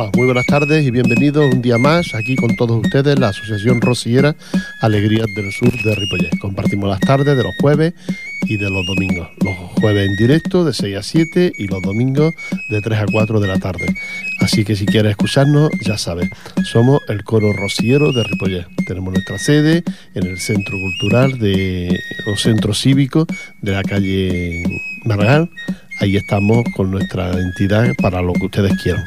Hola, muy buenas tardes y bienvenidos un día más aquí con todos ustedes la Asociación Rosillera Alegrías del Sur de Ripollet. Compartimos las tardes de los jueves y de los domingos. Los jueves en directo de 6 a 7 y los domingos de 3 a 4 de la tarde. Así que si quieres escucharnos, ya sabes, somos el coro rosillero de Ripollet. Tenemos nuestra sede en el Centro Cultural de, o Centro Cívico de la calle Margal. Ahí estamos con nuestra entidad para lo que ustedes quieran.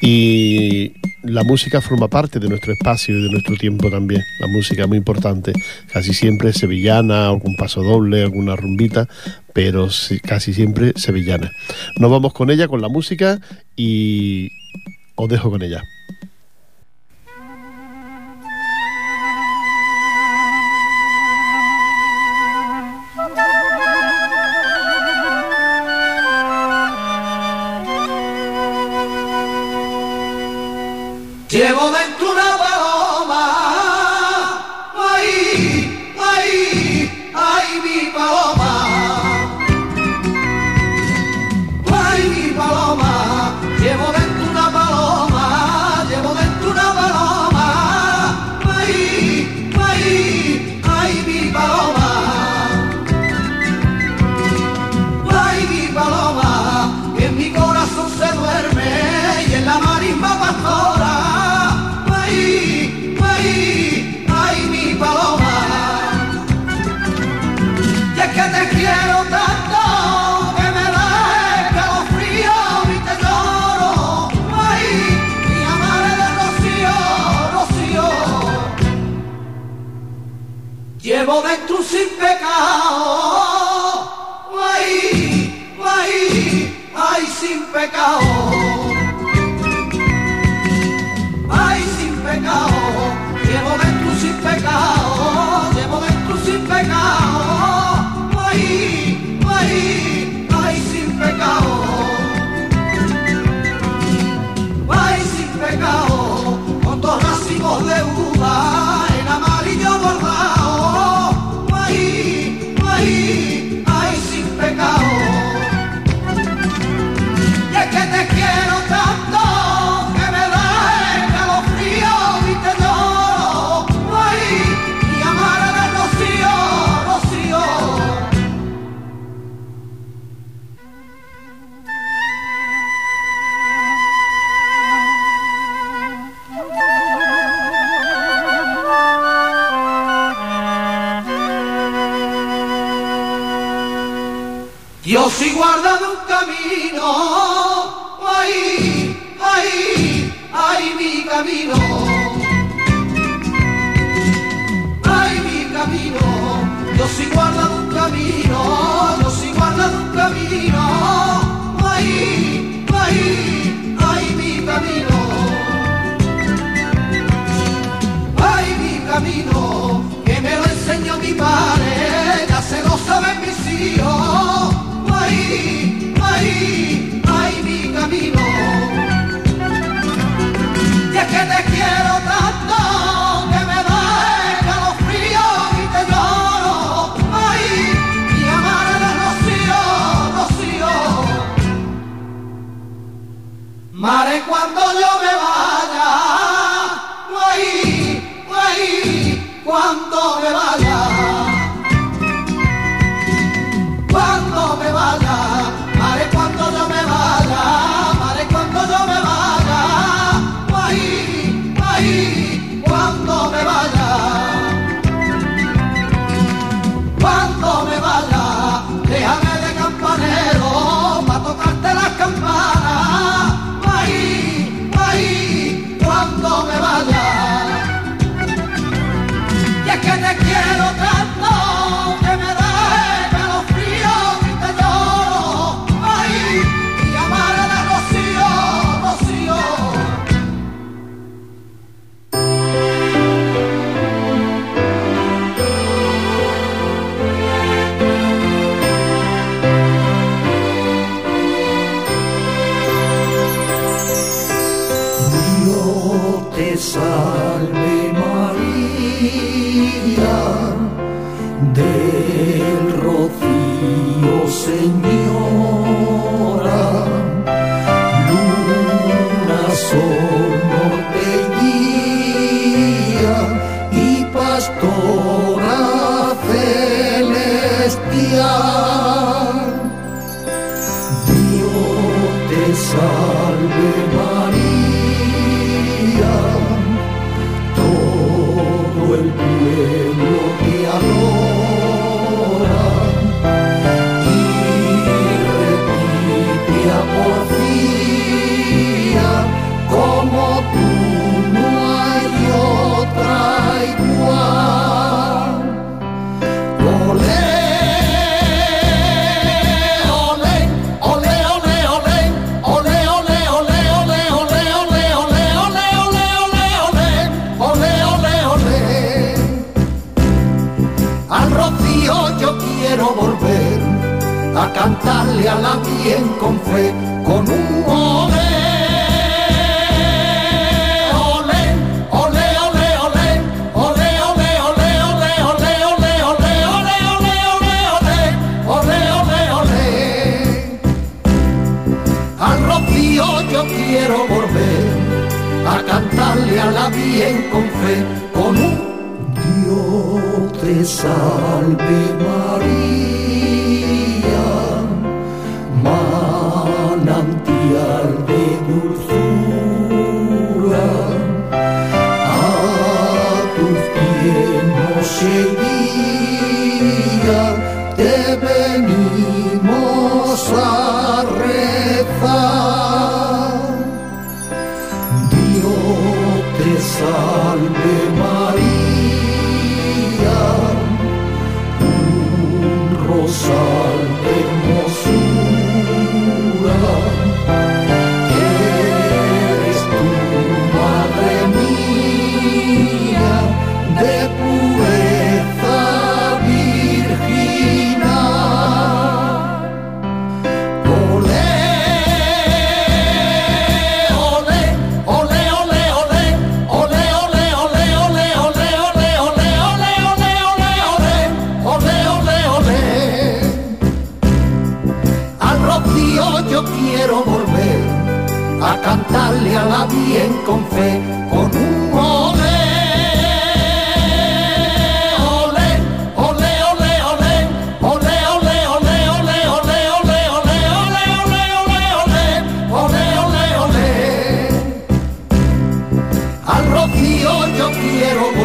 Y la música forma parte de nuestro espacio y de nuestro tiempo también. La música es muy importante. Casi siempre sevillana, algún paso doble, alguna rumbita, pero casi siempre sevillana. Nos vamos con ella, con la música, y os dejo con ella. Llevo dentro Dentro sin pecado. Ay, ay, ay, sin pecado. Camino, ay mi camino, yo sí guardado un camino, yo sí guardado un camino, ay, ay, ay mi camino, ay mi camino, que me lo enseñó mi padre, ya se lo saben mis hijos. Ay, cuando yo me vaya, quiero volver a cantarle a la bien con fe, con un Dios te salve María, quiero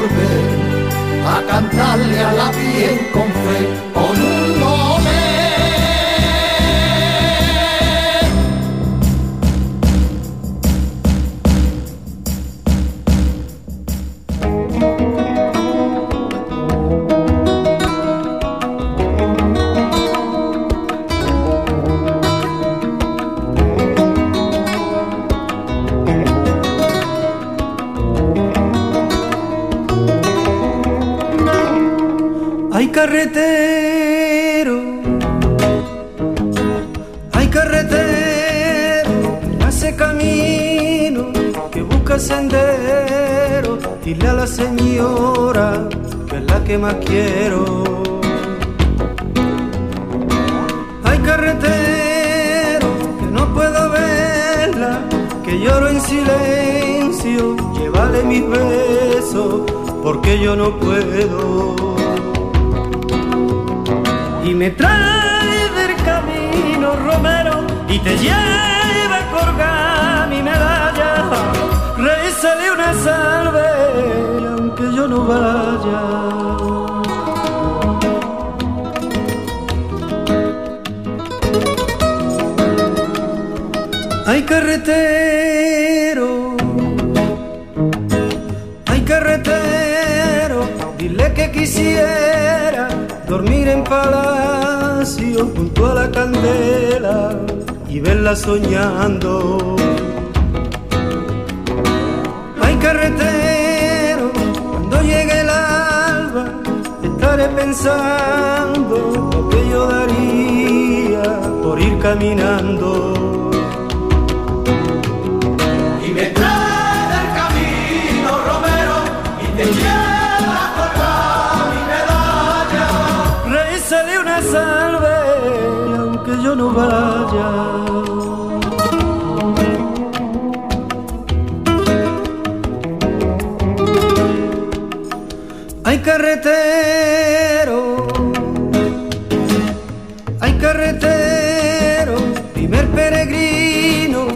puedo y me trae del camino Romero y te lleva a colgar mi medalla. Rézale una salve, aunque yo no vaya. Hay carretero, quisiera dormir en palacio junto a la candela y verla soñando. Hay carretero, cuando llegue el alba, estaré pensando lo que yo daría por ir caminando. No vaya. Hay carretero, hay carretero, primer peregrino,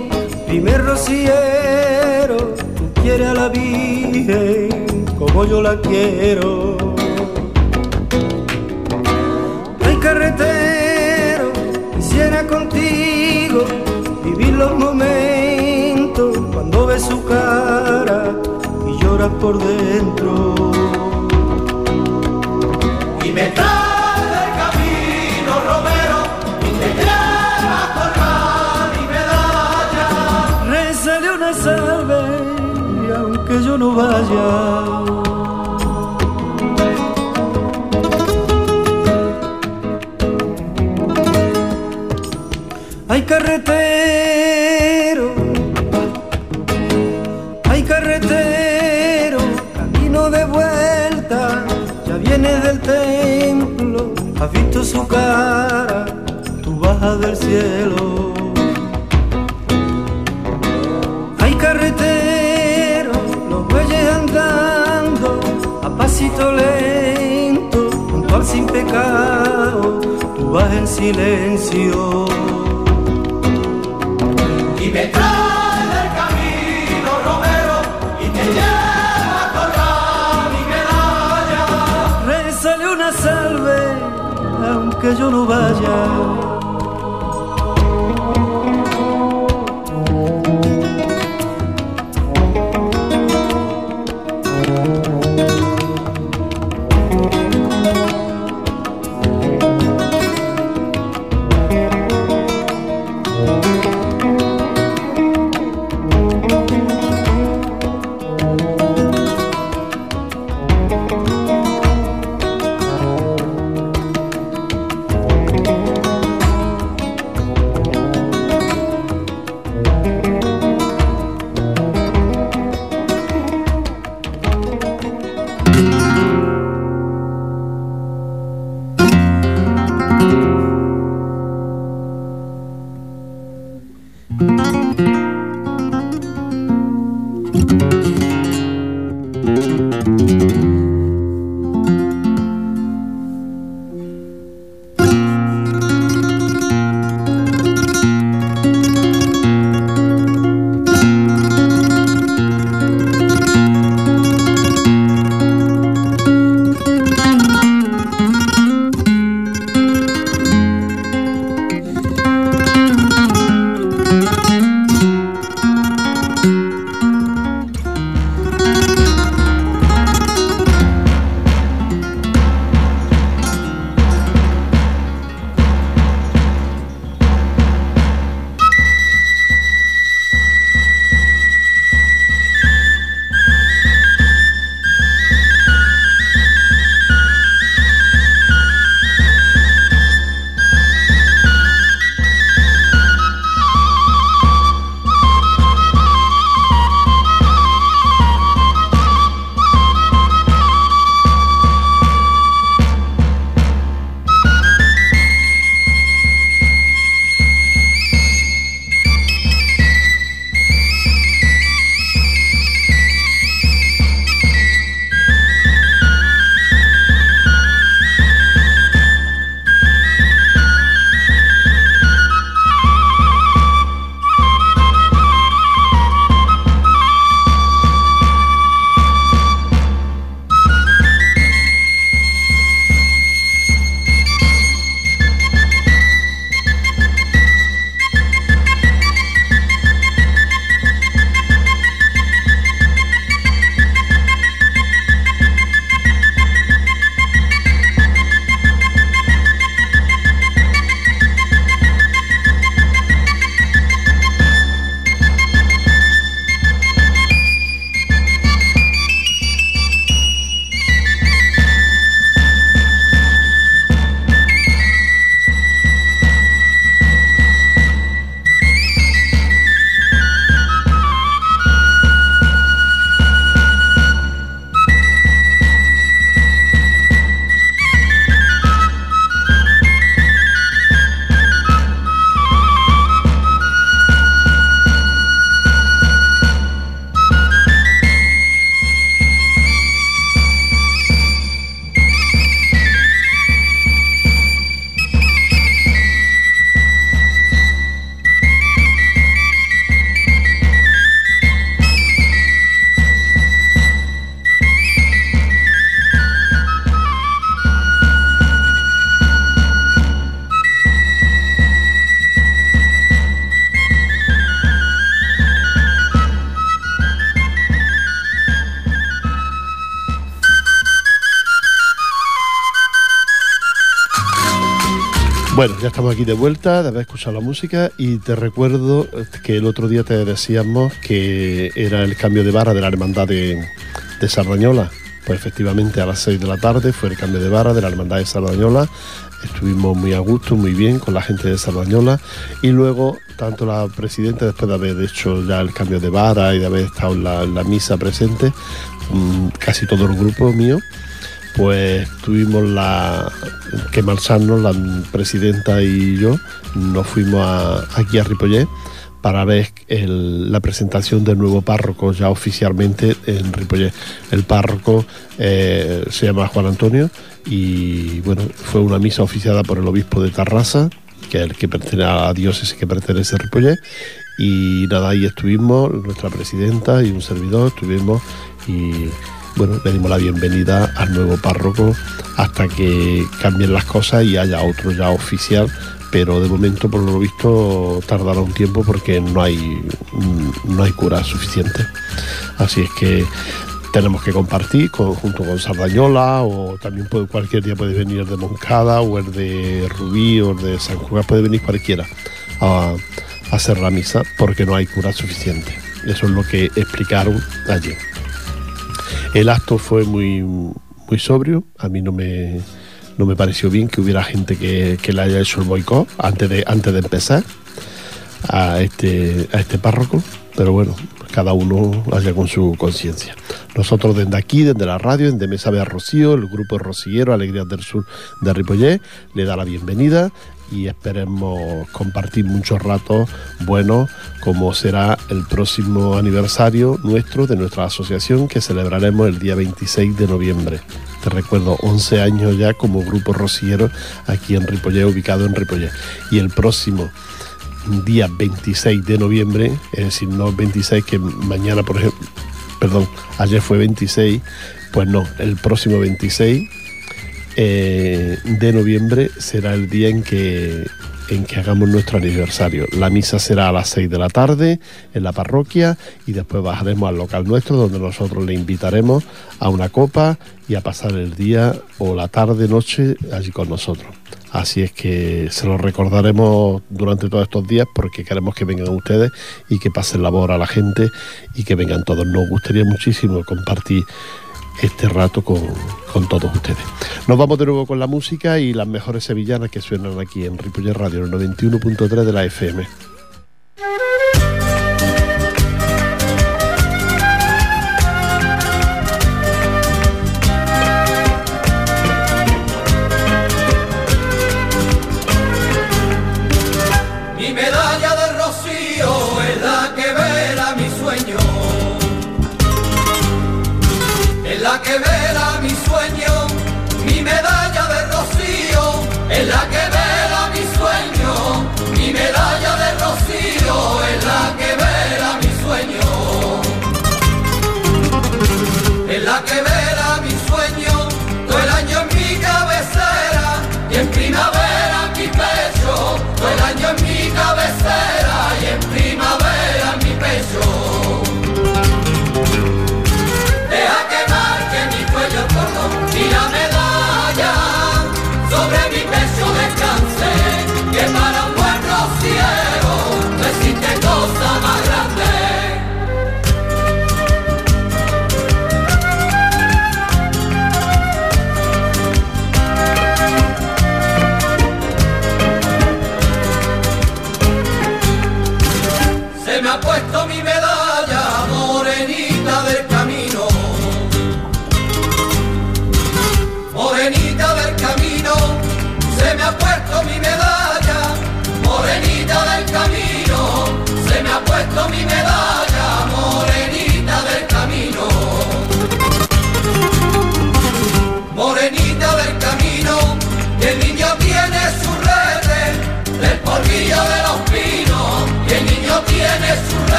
primer rociero, tú quieres a la Virgen como yo la quiero. Los momentos cuando ves su cara y lloras por dentro. Y me trae del camino Romero y te has visto su cara, tú bajas del cielo. Hay carretero, los bueyes andando, a pasito lento, junto al sin pecado, tú vas en silencio. y me aunque yo no vaya. Bueno, ya estamos aquí de vuelta, de haber escuchado la música y te recuerdo que el otro día te decíamos que era el cambio de barra de la hermandad de, de Sardañola. Pues efectivamente a las 6 de la tarde fue el cambio de barra de la hermandad de Sardañola estuvimos muy a gusto, muy bien con la gente de Sardañola y luego tanto la presidenta después de haber hecho ya el cambio de vara y de haber estado en la, misa presente, mm, casi todo el grupo mío, pues tuvimos la que marcharnos, la presidenta y yo, nos fuimos aquí a Ripollet para ver la presentación del nuevo párroco ya oficialmente en Ripollet. El párroco eh, se llama Juan Antonio y bueno, fue una misa oficiada por el obispo de Tarrasa, que es el que pertenece a diócesis que pertenece a Ripollet. Y nada, ahí estuvimos, nuestra presidenta y un servidor, estuvimos y bueno, le dimos la bienvenida al nuevo párroco hasta que cambien las cosas y haya otro ya oficial pero de momento por lo visto tardará un tiempo porque no hay no hay cura suficiente así es que tenemos que compartir junto con Sardañola o también cualquier día puede venir de Moncada o el de Rubí o el de San Juan, puede venir cualquiera a, hacer la misa porque no hay cura suficiente. Eso es lo que explicaron allí. El acto fue muy, muy sobrio, a mí no me, no me pareció bien que hubiera gente que, que le haya hecho el boicot antes de, antes de empezar a este, a este párroco, pero bueno, cada uno vaya con su conciencia. Nosotros desde aquí, desde la radio, desde Mesa de Rocío, el grupo Rocillero Alegrías del Sur de Ripollet, le da la bienvenida y esperemos compartir muchos ratos buenos como será el próximo aniversario nuestro de nuestra asociación que celebraremos el día 26 de noviembre. Te recuerdo, 11 años ya como grupo rocillero aquí en Ripollet, ubicado en Ripollet. Y el próximo día 26 de noviembre, es decir, no 26 que mañana, por ejemplo, perdón, ayer fue 26, pues no, el próximo 26 eh, de noviembre será el día en que, en que hagamos nuestro aniversario. La misa será a las 6 de la tarde en la parroquia y después bajaremos al local nuestro donde nosotros le invitaremos a una copa y a pasar el día o la tarde, noche allí con nosotros. Así es que se lo recordaremos durante todos estos días porque queremos que vengan ustedes y que pasen labor a la gente y que vengan todos. Nos gustaría muchísimo compartir este rato con, con, todos ustedes. Nos vamos de nuevo con la música y las mejores sevillanas que suenan aquí en Ripollet Radio, el 91.3 de la FM.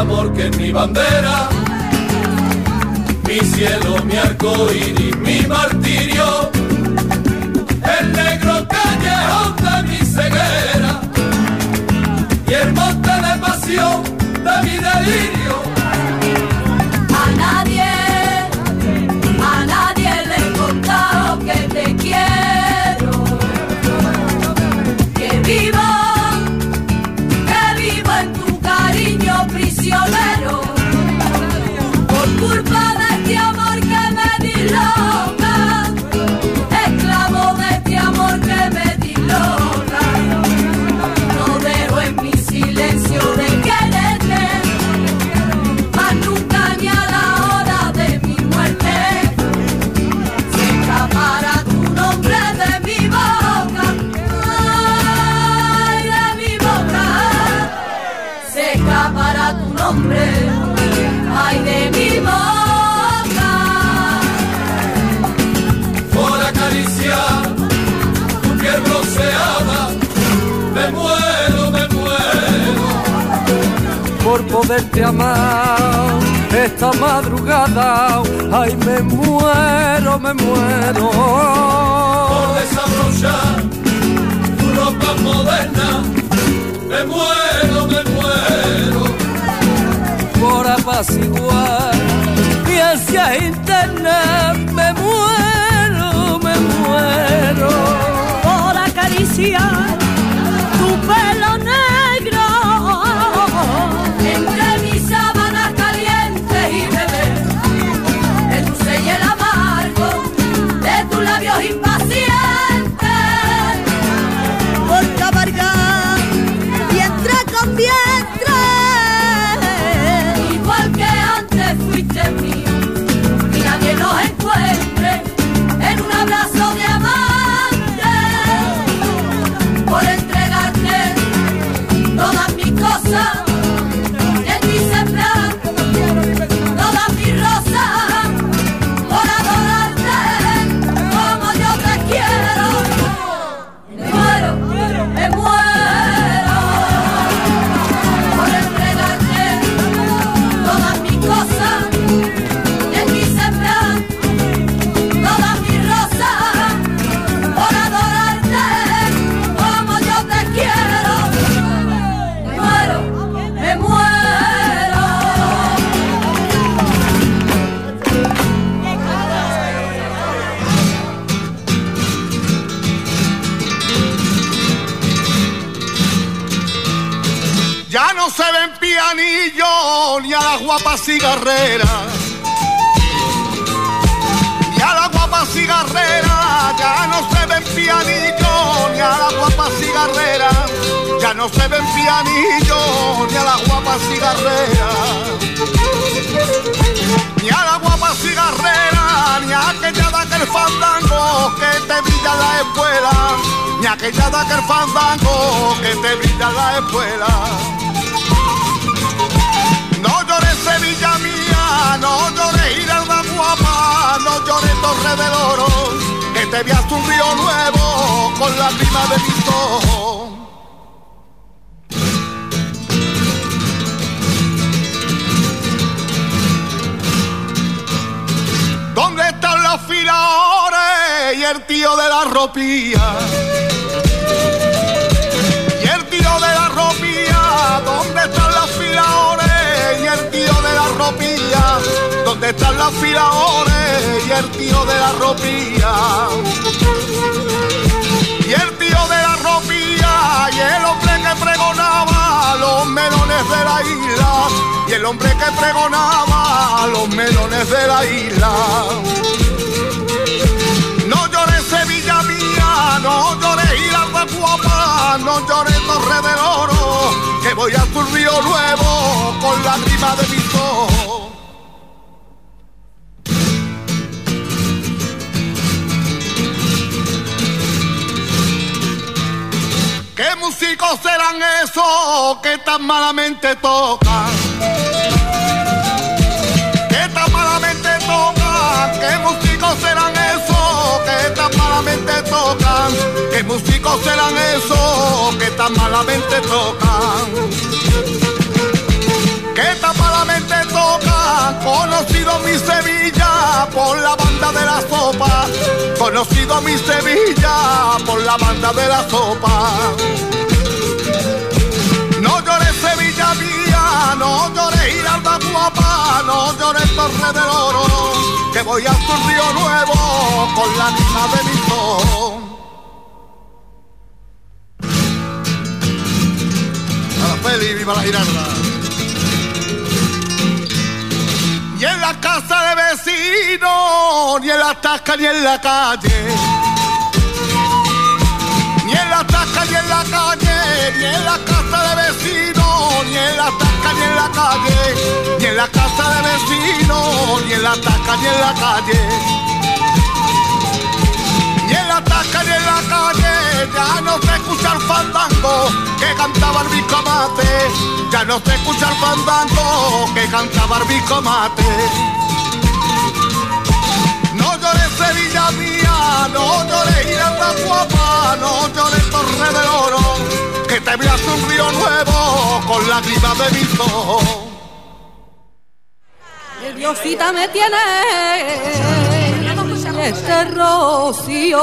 Amor que es mi bandera, mi cielo, mi arco iris, mi martirio, el negro callejón de mi ceguera y el monte de pasión de mi delirio. Por poderte amar esta madrugada. Ay, me muero, me muero. Por desabrochar tu ropa moderna. Me muero, me muero. Por apaciguar mi ansia interna. Me muero, me muero. Por acariciar tu pelo negro. Guapas cigarreras. Ni a las guapas cigarreras, ya no se ven pianillos ni a las guapas cigarreras. Ya no se ven pianillos ni a las guapas cigarreras. Ni a la guapa cigarrera, ni a aquella de aquel fandango que te brilla la espuela, ni a aquella de aquel fandango que te brilla la espuela. Sevilla mía, no llores Giralda guapa, no llores Torre del Oro, que te veas un río nuevo con la prima de mis ojos. ¿Dónde están los filadores y el tío de la ropía? De? ¿Dónde están los filadores y el tío de la ropía? Y el tío de la ropía y el hombre que pregonaba los melones de la isla. Y el hombre que pregonaba los melones de la isla. No llores Sevilla mía, no llores Giralda guapa, no llores Torre del Oro, que voy a tu río nuevo con la rima de mis ¿Qué músicos serán esos que tan malamente tocan? ¿Qué tan malamente tocan? ¿Qué músicos serán esos que tan malamente tocan? ¿Qué músicos serán esos que tan malamente tocan? ¿Qué tan malamente tocan? Conocido mi Sevilla por la banda de la sopa. Conocido mi Sevilla por la banda de la sopa. No llores Sevilla mía, no llores Giralda guapa, no llores Torre del Oro, que voy a tu río nuevo con la hija de mi son. A la Feli, viva la Giralda. Y en la casa de vecinos, ni en la tasca ni en la calle. Ni en la tasca ni en la calle, ni en la casa de vecinos, ni en la tasca ni en la calle, ni en la casa de vecinos, ni en la tasca ni en la calle. Ni en la tasca ni en la calle, ya no se escucha el fandango que cantaba el bicomate. Ya no se escucha el fandango que cantaba el bicomate. No llores Sevilla mía, no llores Giranda guapa, no llores Torre del Oro, que te veas un río nuevo con lágrimas de mis ojos. El Diosita me tiene este rocío.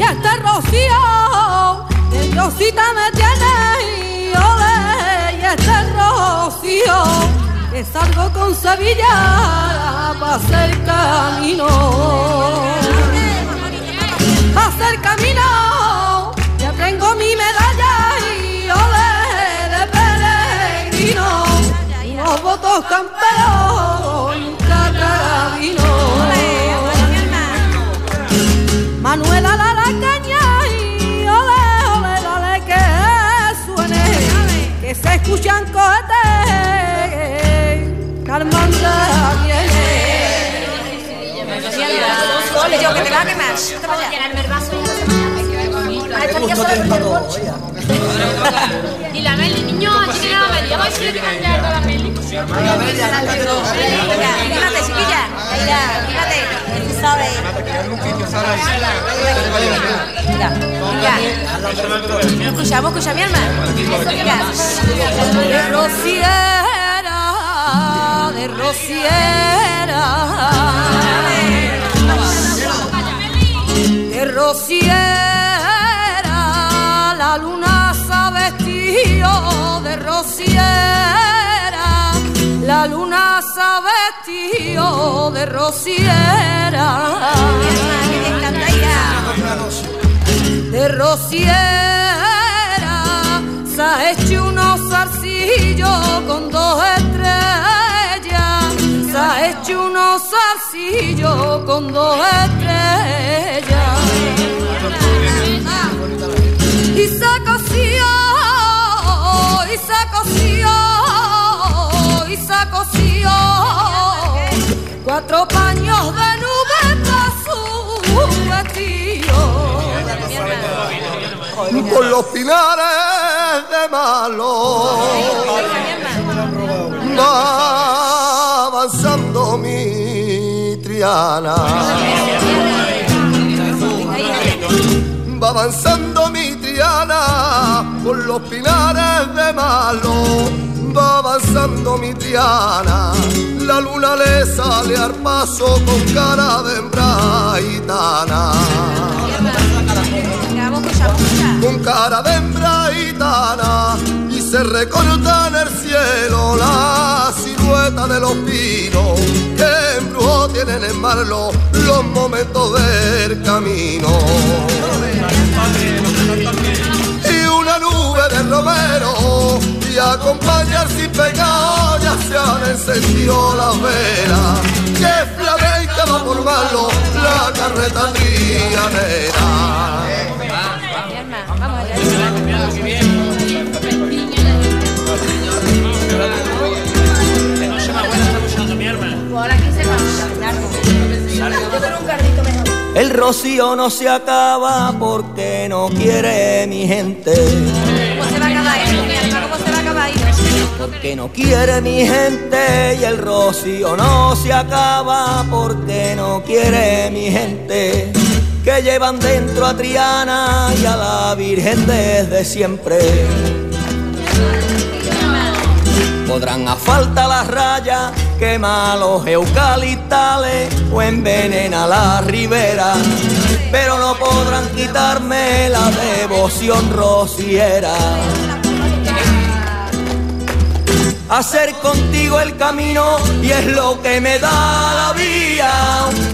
Y este rocío, el Diosita me tiene y ole, y este rocío, que salgo con Sevilla para hacer camino. Pa' hacer camino, ya tengo mi medalla y ole de peregrino, unos votos campeos y un carabino. Manuela la caña y ole, ole, dale que suene, que se escuchan cohetes, Carmanda viene. Yo que te va a quemar. No te vayas a llegarme el vaso ya. Solo tiene el bolche. Y la Meli, niño, que la Meli. A la Meli. Fíjate, chiquilla. Mira, fíjate. Tú sabes. Mira. Escuchamos, escucha mi hermano. Mira. de rociera, de rociera, de rociera, la luna de rociera, la luna se ha vestido de rociera. De rociera. Se ha hecho unos zarcillos con dos estrellas. Se ha hecho unos zarcillos con dos estrellas cuatro paños de nube para su Por los pinares de malo va avanzando mi Triana. Va avanzando mi Triana por los pinares de malo. Va avanzando mi Triana, la luna le sale al paso con cara de escucha. con cara de hembra gitana y se recorta en el cielo la silueta de los pinos que embrujo tienen en Marlo los momentos del camino. Y una nube de romero y acompañar sin pecado ya se han encendido las velas que flamenca va por Marlo la carreta trianera. El rocío no se acaba porque no quiere mi gente. Porque no quiere mi gente y el rocío no se acaba porque no quiere mi gente. Que llevan dentro a Triana y a la Virgen desde siempre. Podrán a falta las rayas, quema los eucaliptales o envenena la ribera, pero no podrán quitarme la devoción rociera. Hacer contigo el camino y es lo que me da la vía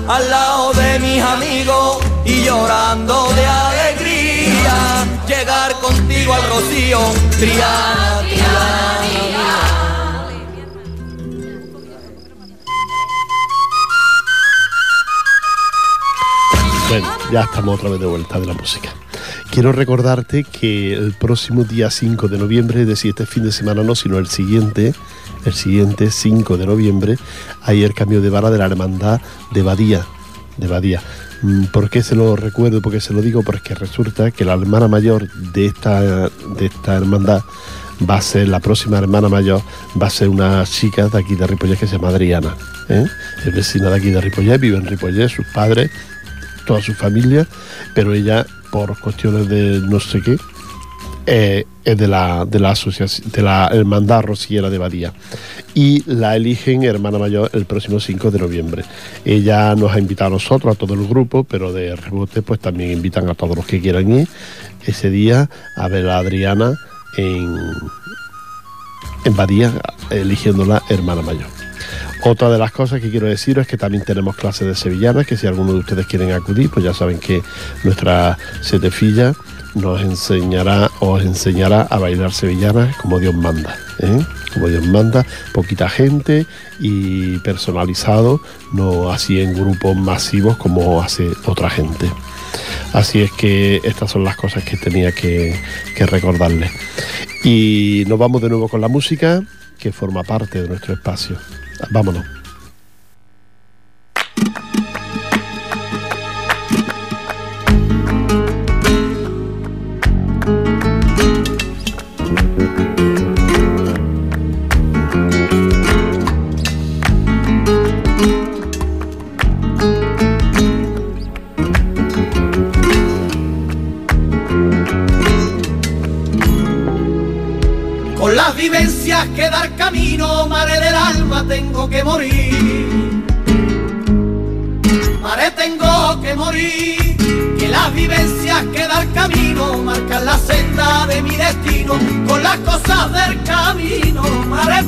al lado de mis amigos y llorando de alegría. Llegar contigo al rocío, Triana, Triana. Bueno, ya estamos otra vez de vuelta de la música. Quiero recordarte que el próximo día 5 de noviembre, es decir, este fin de semana no, sino el siguiente, el siguiente 5 de noviembre, hay el cambio de vara de la hermandad de Badía, de Badía. Mm, ¿Por qué se lo recuerdo? ¿Por qué se lo digo? Porque resulta que la hermana mayor de esta, de esta hermandad va a ser, la próxima hermana mayor, va a ser una chica de aquí de Ripollet que se llama Adriana. ¿eh? Es vecina de aquí de Ripollet, vive en Ripollet, sus padres, toda su familia, pero ella, por cuestiones de no sé qué, eh, es de la, de la asociación, de la hermandad rociera de Badía. Y la eligen hermana mayor el próximo 5 de noviembre. Ella nos ha invitado a nosotros, a todo el grupo, pero de rebote, pues también invitan a todos los que quieran ir ese día a ver a Adriana en, en Badía, eligiéndola hermana mayor. Otra de las cosas que quiero decir es que también tenemos clases de sevillanas, que si alguno de ustedes quieren acudir, pues ya saben que nuestra setefilla nos enseñará, os enseñará a bailar sevillanas como Dios manda. ¿eh? Como Dios manda, poquita gente y personalizado, no así en grupos masivos como hace otra gente. Así es que estas son las cosas que tenía que, que recordarles. Y nos vamos de nuevo con la música que forma parte de nuestro espacio. Vámonos.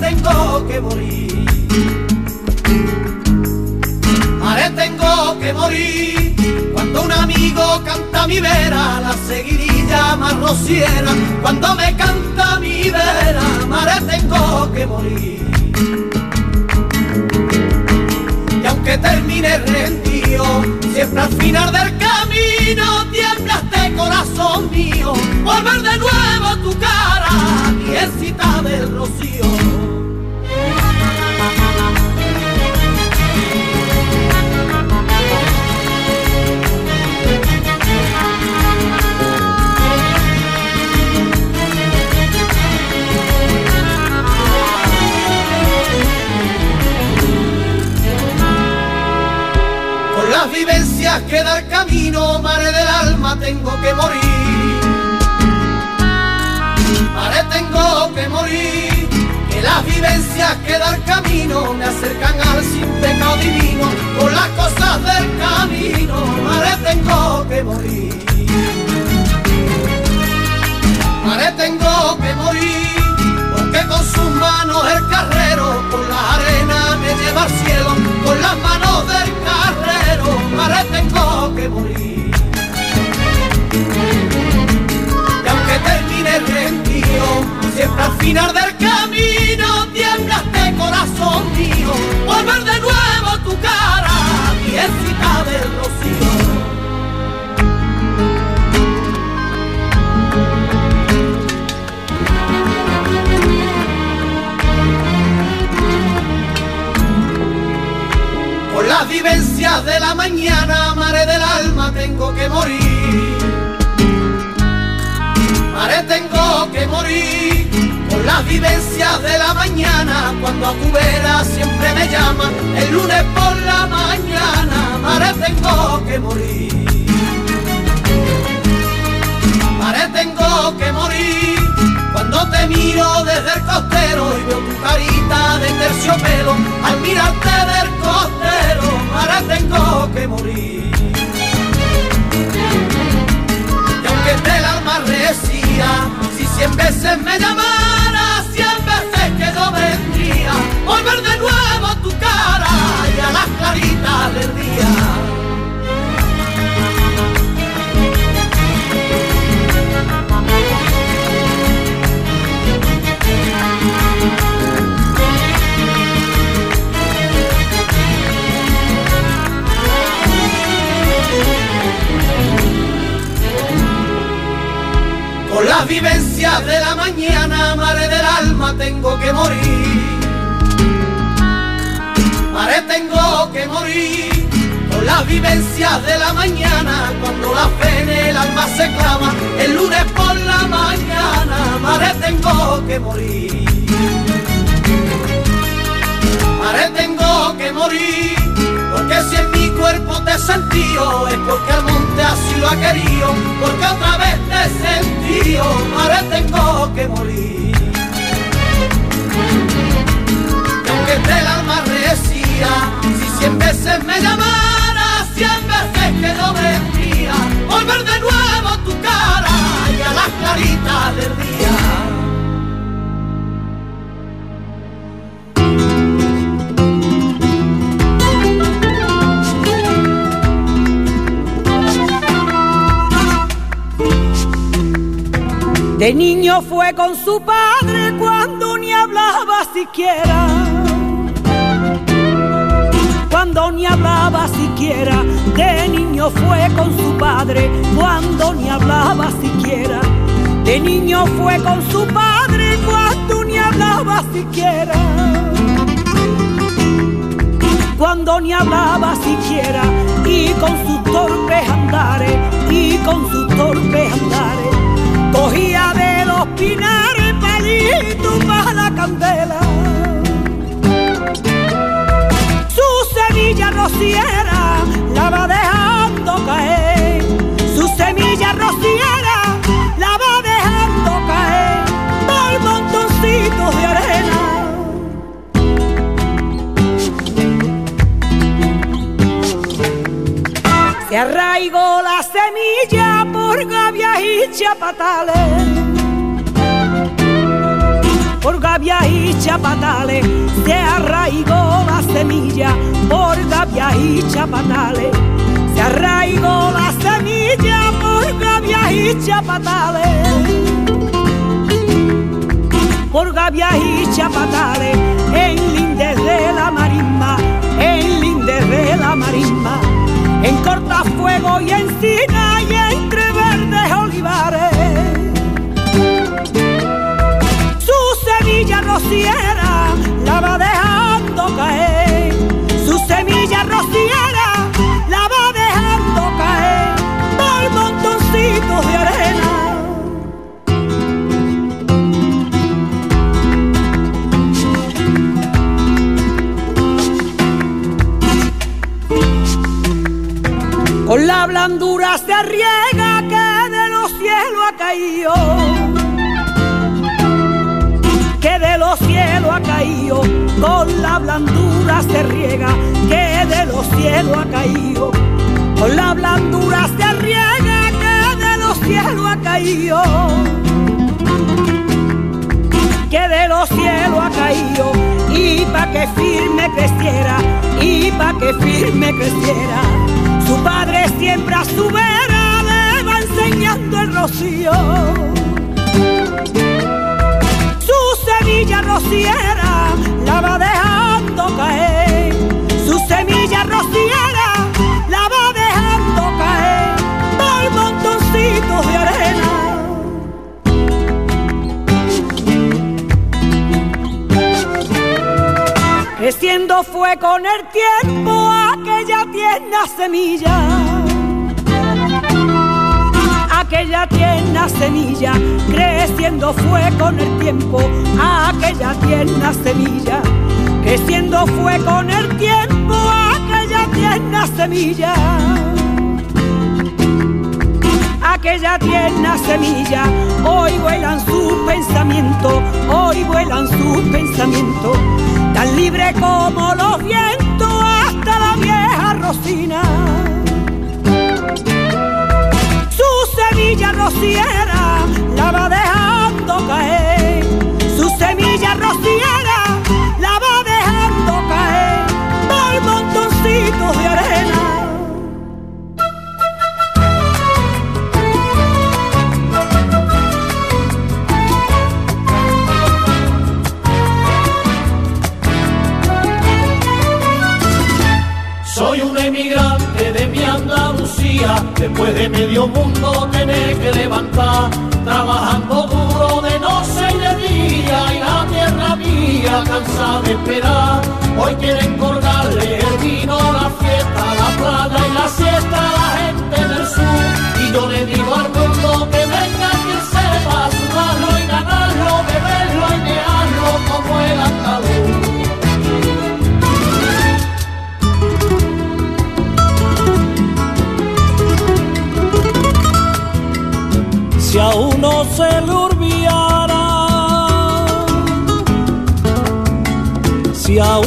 Tengo que morir. Madre, tengo que morir. Cuando un amigo canta mi vera, la seguidilla más rociera. Cuando me canta mi vera, madre, tengo que morir. Y aunque termine rendido, siempre al final del camino tiembla este corazón mío. Volver de nuevo tu cara, viejecita del rocío. Las vivencias que da el camino, madre del alma, tengo que morir. Madre, tengo que morir. Que las vivencias que da el camino me acercan al sin pecado divino. Con las cosas del camino, madre, tengo que morir. Madre, tengo que con sus manos el carrero por la arena me lleva al cielo. Con las manos del carrero, madre, tengo que morir. Y aunque termine rendido, siempre al final del camino tiembla este corazón. Morir. Mare, tengo que morir por las vivencias de la mañana, cuando a tu vera siempre me llama, el lunes por la mañana, mare, tengo que morir. Mare, tengo que morir cuando te miro desde el costero y veo tu carita de terciopelo, al mirarte del costero, mare, tengo que morir. Si cien veces me llamara, cien veces que no vendría, volver de nuevo a tu cara y a las claritas del día. Con las vivencias de la mañana, madre del alma, tengo que morir. Madre, tengo que morir. Con las vivencias de la mañana, cuando la fe en el alma se clama, el lunes por la mañana, madre, tengo que morir. Madre, tengo que morir. Te he sentido, es porque el monte así lo ha querido, porque otra vez te he sentido, madre tengo que morir. Y aunque el alma resía, si cien veces me llamara, cien veces que no vendría, volver de nuevo a tu cara y a las claritas del día. De niño fue con su padre cuando ni hablaba siquiera. Cuando ni hablaba siquiera. De niño fue con su padre cuando ni hablaba siquiera. De niño fue con su padre cuando ni hablaba siquiera. Cuando ni hablaba siquiera y con sus torpes andares y con sus torpes andares cogía de los pinares palitos para la candela. Su semilla rociera la va dejando caer. Su semilla rociera Se arraigó la semilla por gavias y. Por gavias y se arraigó la semilla por gavias y. Se arraigó la semilla por gavias y. Por gavias y en lindes de la marisma, en lindes de la marisma en cortafuego y encina y entre verdes olivares. Su semilla rociera la va dejando caer. Su semilla rociera Con la blandura se riega que de los cielos ha caído. Que de los cielos ha caído. Con la blandura se riega que de los cielos ha caído. Con la blandura se riega que de los cielos ha caído. Que de los cielos ha caído. Y pa' que firme creciera. Y pa' que firme creciera. Padre siempre a su vera le va enseñando el rocío. Su semilla rociera la va dejando caer. Su semilla rociera la va dejando caer por montoncitos de arena. Creciendo fue con el tiempo aquella tierna semilla. Tierna semilla, creciendo fue con el tiempo. Aquella tierna semilla, creciendo fue con el tiempo. Aquella tierna semilla. Aquella tierna semilla, hoy vuelan sus pensamientos, hoy vuelan sus pensamientos, tan libre como los vientos Rosina. semilla rociera la va dejando caer. Su semilla rociera emigrante de mi Andalucía, después de medio mundo tener que levantar, trabajando duro de noche y de día, y la tierra mía cansada de esperar. Hoy quieren colgarle el vino, la fiesta, la playa y la siesta la gente del sur, y yo le se le olvidara, si a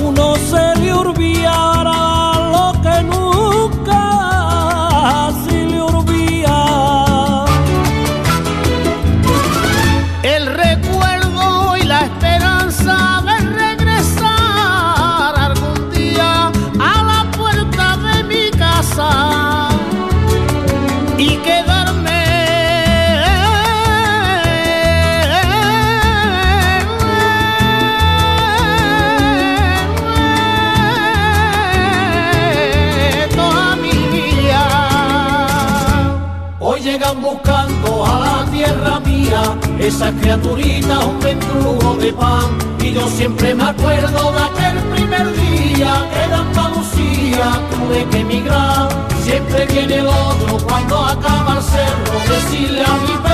mía esas criaturitas, un ventrugo de pan. Y yo siempre me acuerdo de aquel primer día que en Andalucía tuve que emigrar. Siempre viene el otro cuando acaba el cerro, decirle a mi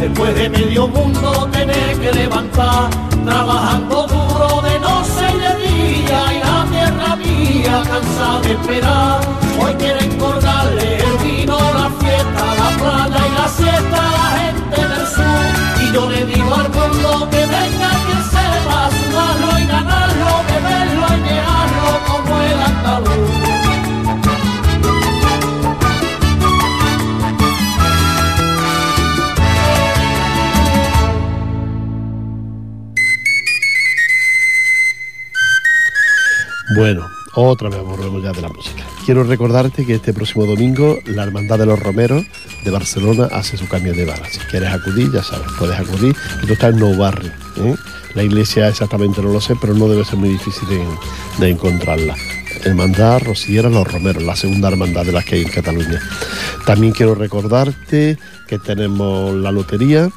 Después de medio mundo tener que levantar, trabajando duro de noche y de día, y la tierra mía cansada de esperar. Hoy quieren colgarle el vino, la fiesta, la playa y la siesta a la gente del sur. Y yo le digo al mundo que venga quien sepa sudarlo y ganarlo, beberlo y llevarlo como el andaluz. Bueno, otra vez volvemos ya de la música. Quiero recordarte que este próximo domingo la Hermandad de los Romeros de Barcelona hace su cambio de vara. Si quieres acudir, ya sabes, puedes acudir. Esto está en Nou Barrio. ¿eh? La iglesia exactamente no lo sé, pero no debe ser muy difícil de, de encontrarla. Hermandad Rosillera Los Romeros, la segunda hermandad de las que hay en Cataluña. También quiero recordarte que tenemos la lotería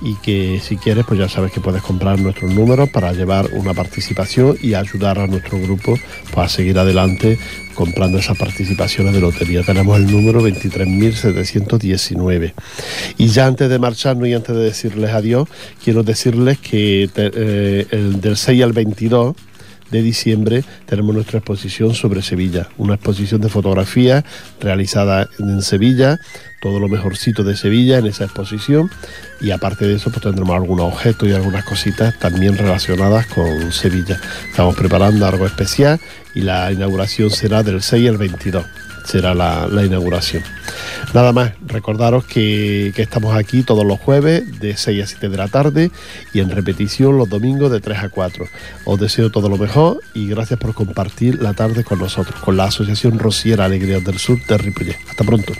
y que si quieres pues ya sabes que puedes comprar nuestros números para llevar una participación y ayudar a nuestro grupo pues, a seguir adelante comprando esas participaciones de lotería. Tenemos el número 23.719. Y ya antes de marcharnos y antes de decirles adiós, quiero decirles que eh, el del 6 al 22 de diciembre tenemos nuestra exposición sobre Sevilla, una exposición de fotografía realizada en Sevilla, todo lo mejorcito de Sevilla en esa exposición. Y aparte de eso pues tendremos algunos objetos y algunas cositas también relacionadas con Sevilla. Estamos preparando algo especial y la inauguración será del 6 al 22 será la, inauguración. Nada más, recordaros que, que, estamos aquí todos los jueves de 6 a 7 de la tarde y en repetición los domingos de 3 a 4. Os deseo todo lo mejor y gracias por compartir la tarde con nosotros, con la Asociación Rociera Alegrías del Sur de Ripollet. Hasta pronto.